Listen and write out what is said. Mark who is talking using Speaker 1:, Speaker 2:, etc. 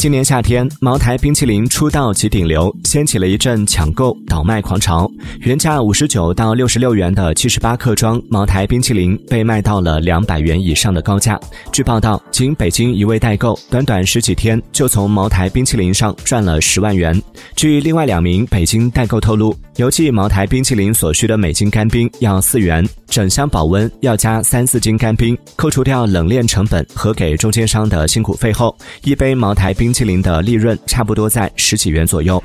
Speaker 1: 今年夏天，茅台冰淇淋出道即顶流，掀起了一阵抢购倒卖狂潮。原价五十九到六十六元的七十八克装茅台冰淇淋被卖到了两百元以上的高价。据报道，仅北京一位代购，短短十几天就从茅台冰淇淋上赚了十万元。据另外两名北京代购透露，邮寄茅台冰淇淋所需的每斤干冰要四元，整箱保温要加三四斤干冰。扣除掉冷链成本和给中间商的辛苦费后，一杯茅台冰淇淋的利润差不多在十几元左右。